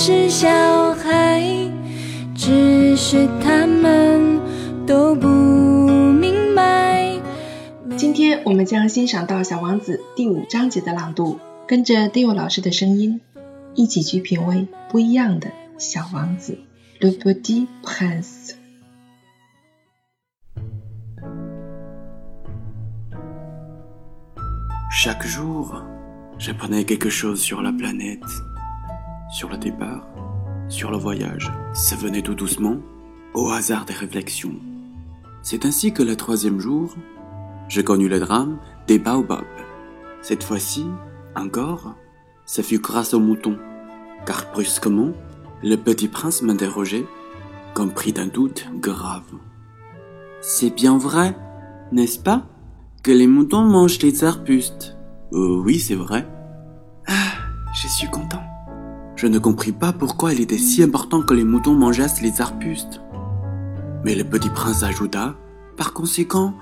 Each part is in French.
是小孩，只是他们都不明白。今天我们将欣赏到《小王子》第五章节的朗读，跟着 Dio 老师的声音，一起去品味不一样的小王子。Le Petit Prince。Chaque jour, j'apprenais quelque chose sur la planète, sur le départ, sur le voyage. Ça venait tout doucement, au hasard des réflexions. C'est ainsi que le troisième jour, j'ai connu le drame des baobabs. Cette fois-ci, encore, ça fut grâce au mouton, car brusquement, le petit prince m'interrogeait, comme pris d'un doute grave. C'est bien vrai, n'est-ce pas, que les moutons mangent les arbustes? Euh, Oui, c'est vrai. Ah, je suis content. Je ne compris pas pourquoi il était si important que les moutons mangeassent les arbustes. Mais le petit prince ajouta, par conséquent,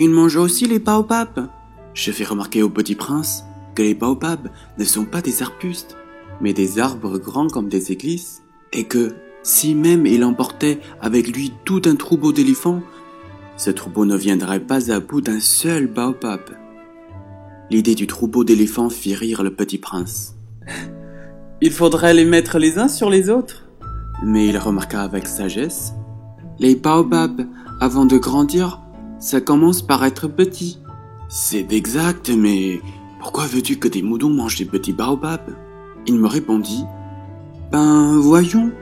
ils mangent aussi les baobabs. Je fais remarquer au petit prince que les baobabs ne sont pas des arbustes, mais des arbres grands comme des églises, et que, si même il emportait avec lui tout un troupeau d'éléphants, ce troupeau ne viendrait pas à bout d'un seul baobab. L'idée du troupeau d'éléphants fit rire le petit prince. Il faudrait les mettre les uns sur les autres. Mais il remarqua avec sagesse. Les baobabs, avant de grandir, ça commence par être petit. C'est exact, mais pourquoi veux-tu que des moutons mangent des petits baobabs? Il me répondit. Ben, voyons.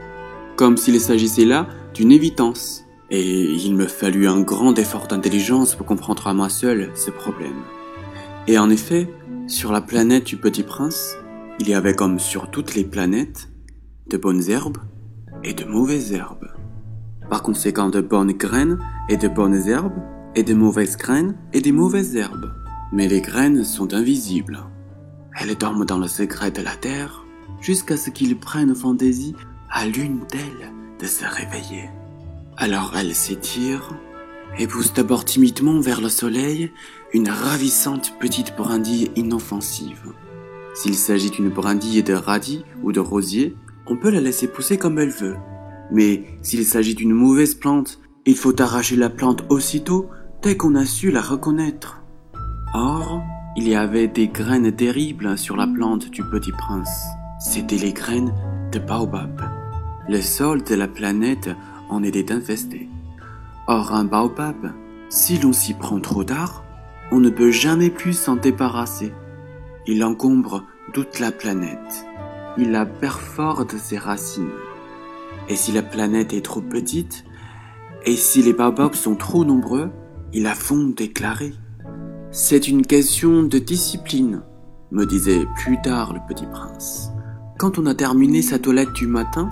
Comme s'il s'agissait là d'une évidence. Et il me fallut un grand effort d'intelligence pour comprendre à moi seul ce problème. Et en effet, sur la planète du Petit Prince, il y avait comme sur toutes les planètes, de bonnes herbes et de mauvaises herbes. Par conséquent, de bonnes graines et de bonnes herbes, et de mauvaises graines et de mauvaises herbes. Mais les graines sont invisibles. Elles dorment dans le secret de la terre, jusqu'à ce qu'il prenne fantaisie à l'une d'elles de se réveiller. Alors elle s'étire et pousse d'abord timidement vers le soleil une ravissante petite brindille inoffensive. S'il s'agit d'une brindille de radis ou de rosier, on peut la laisser pousser comme elle veut. Mais s'il s'agit d'une mauvaise plante, il faut arracher la plante aussitôt dès qu'on a su la reconnaître. Or, il y avait des graines terribles sur la plante du petit prince. C'étaient les graines de baobab. Le sol de la planète en était infesté. Or, un baobab, si l'on s'y prend trop tard, on ne peut jamais plus s'en débarrasser. Il encombre toute la planète. Il la perfore de ses racines. Et si la planète est trop petite, et si les baobabs sont trop nombreux, il a fond déclaré. C'est une question de discipline, me disait plus tard le petit prince. Quand on a terminé sa toilette du matin,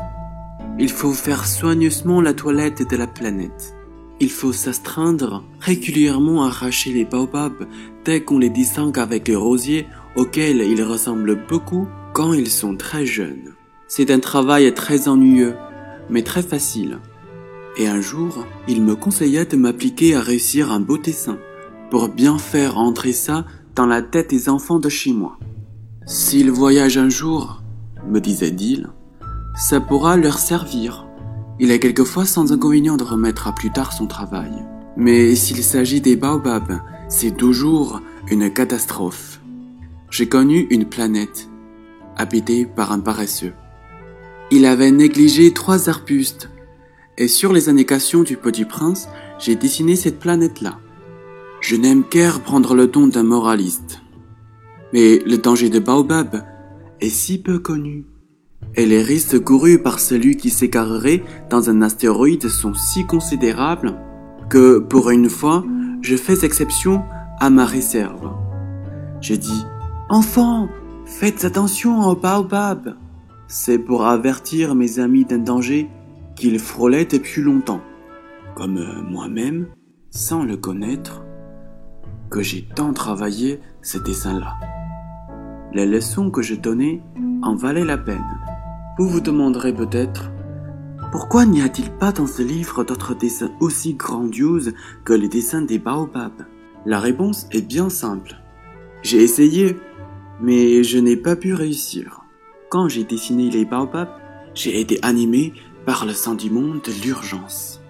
il faut faire soigneusement la toilette de la planète. Il faut s'astreindre régulièrement à arracher les baobabs dès qu'on les distingue avec les rosiers auxquels ils ressemblent beaucoup quand ils sont très jeunes. C'est un travail très ennuyeux, mais très facile. Et un jour, il me conseilla de m'appliquer à réussir un beau dessin, pour bien faire entrer ça dans la tête des enfants de chez moi. S'ils voyagent un jour, me disait-il, ça pourra leur servir. Il est quelquefois sans inconvénient de remettre à plus tard son travail. Mais s'il s'agit des baobabs, c'est toujours une catastrophe. J'ai connu une planète, habitée par un paresseux. Il avait négligé trois arbustes, et sur les indications du petit prince, j'ai dessiné cette planète-là. Je n'aime guère prendre le ton d'un moraliste. Mais le danger de baobab est si peu connu, et les risques courus par celui qui s'égarerait dans un astéroïde sont si considérables, que, pour une fois, je fais exception à ma réserve. Je dis, Enfants, faites attention au baobab. C'est pour avertir mes amis d'un danger qu'ils frôlaient depuis longtemps, comme euh, moi-même, sans le connaître, que j'ai tant travaillé ce dessin-là. Les leçons que je donnais en valaient la peine. Vous vous demanderez peut-être, pourquoi n'y a-t-il pas dans ce livre d'autres dessins aussi grandioses que les dessins des baobabs? La réponse est bien simple. J'ai essayé, mais je n'ai pas pu réussir. Quand j'ai dessiné les baobabs, J'ai été animé par le sentiment de l'urgence.